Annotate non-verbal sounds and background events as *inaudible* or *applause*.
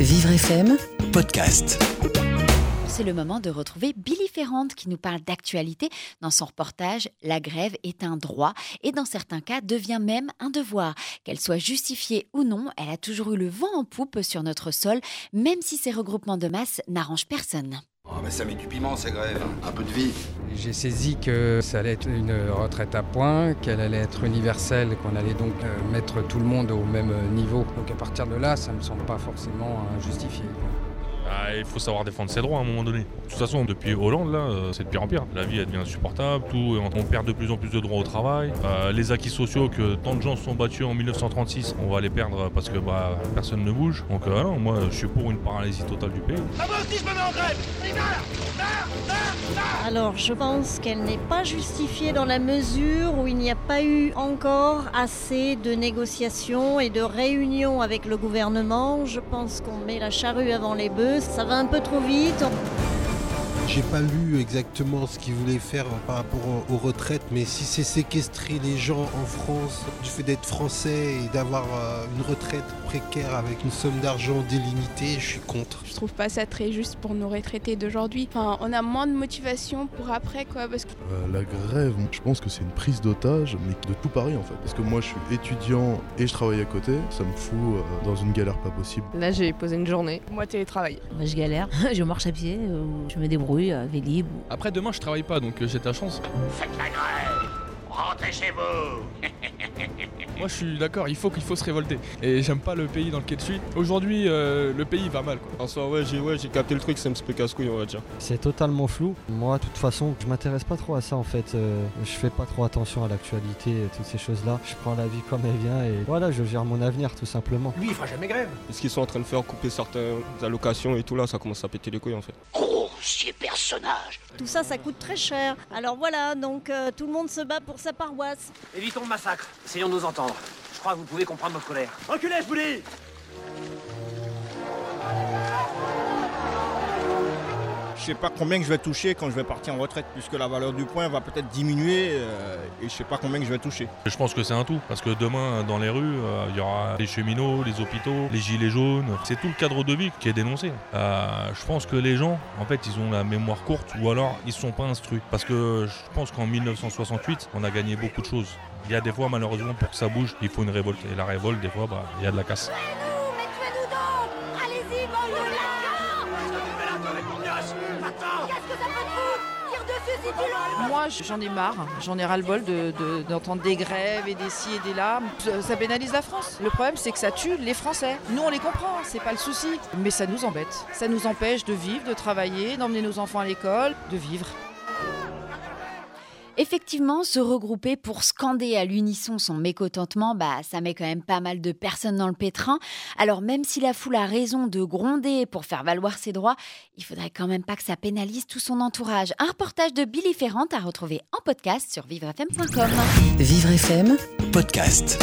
Vivre FM Podcast. C'est le moment de retrouver Billy Ferrand qui nous parle d'actualité. Dans son reportage, la grève est un droit et dans certains cas devient même un devoir. Qu'elle soit justifiée ou non, elle a toujours eu le vent en poupe sur notre sol, même si ces regroupements de masse n'arrangent personne. Mais ça met du piment ces grèves. Un peu de vie. J'ai saisi que ça allait être une retraite à points, qu'elle allait être universelle, qu'on allait donc euh, mettre tout le monde au même niveau. Donc à partir de là, ça ne me semble pas forcément justifié. Ah, il faut savoir défendre ses droits à un moment donné. De toute façon, depuis Hollande, là, euh, c'est de pire en pire. La vie, elle devient insupportable, tout, on perd de plus en plus de droits au travail. Euh, les acquis sociaux que tant de gens se sont battus en 1936, on va les perdre parce que bah, personne ne bouge. Donc euh, non, moi, je suis pour une paralysie totale du pays. Alors, je pense qu'elle n'est pas justifiée dans la mesure où il n'y a pas eu encore assez de négociations et de réunions avec le gouvernement. Je pense qu'on met la charrue avant les bœufs. Ça va un peu trop vite. J'ai pas lu exactement ce qu'ils voulaient faire par rapport aux retraites, mais si c'est séquestrer les gens en France du fait d'être français et d'avoir euh, une retraite précaire avec une somme d'argent délimitée, je suis contre. Je trouve pas ça très juste pour nos retraités d'aujourd'hui. Enfin, on a moins de motivation pour après, quoi. Parce que... Euh, la grève, je pense que c'est une prise d'otage, mais de tout Paris en fait. Parce que moi, je suis étudiant et je travaille à côté, ça me fout euh, dans une galère pas possible. Là, j'ai posé une journée. Moi, télétravail. Moi, je galère. *laughs* je marche à pied, je me débrouille. Vélib. Après demain je travaille pas donc j'ai ta chance. Faites la grève Rentrez chez vous *laughs* Moi je suis d'accord, il faut qu'il faut se révolter. Et j'aime pas le pays dans lequel je suis. Aujourd'hui euh, le pays va mal quoi. En soi ouais j'ai ouais, capté le truc, c'est un petit peu casse-couille on va dire. C'est totalement flou. Moi de toute façon je m'intéresse pas trop à ça en fait. Euh, je fais pas trop attention à l'actualité et toutes ces choses là. Je prends la vie comme elle vient et voilà je gère mon avenir tout simplement. Lui il fera jamais grève. Ce qu'ils sont en train de faire, couper certaines allocations et tout là, ça commence à péter les couilles en fait personnage. Tout ça, ça coûte très cher. Alors voilà, donc euh, tout le monde se bat pour sa paroisse. Évitons le massacre. Essayons de nous entendre. Je crois que vous pouvez comprendre notre colère. Reculez, je vous dis je sais pas combien que je vais toucher quand je vais partir en retraite, puisque la valeur du point va peut-être diminuer euh, et je sais pas combien je vais toucher. Je pense que c'est un tout, parce que demain, dans les rues, euh, il y aura les cheminots, les hôpitaux, les gilets jaunes. C'est tout le cadre de vie qui est dénoncé. Euh, je pense que les gens, en fait, ils ont la mémoire courte ou alors ils sont pas instruits. Parce que je pense qu'en 1968, on a gagné beaucoup de choses. Il y a des fois, malheureusement, pour que ça bouge, il faut une révolte. Et la révolte, des fois, bah, il y a de la casse. Moi, j'en ai marre, j'en ai ras-le-bol d'entendre des grèves et des ci et des là. Ça pénalise la France. Le problème, c'est que ça tue les Français. Nous, on les comprend, c'est pas le souci. Mais ça nous embête. Ça nous empêche de vivre, de travailler, d'emmener nos enfants à l'école, de vivre. Effectivement, se regrouper pour scander à l'unisson son mécontentement, bah, ça met quand même pas mal de personnes dans le pétrin. Alors même si la foule a raison de gronder pour faire valoir ses droits, il faudrait quand même pas que ça pénalise tout son entourage. Un reportage de Billy Ferrand à retrouver en podcast sur vivrefm.com. Vivre FM, podcast.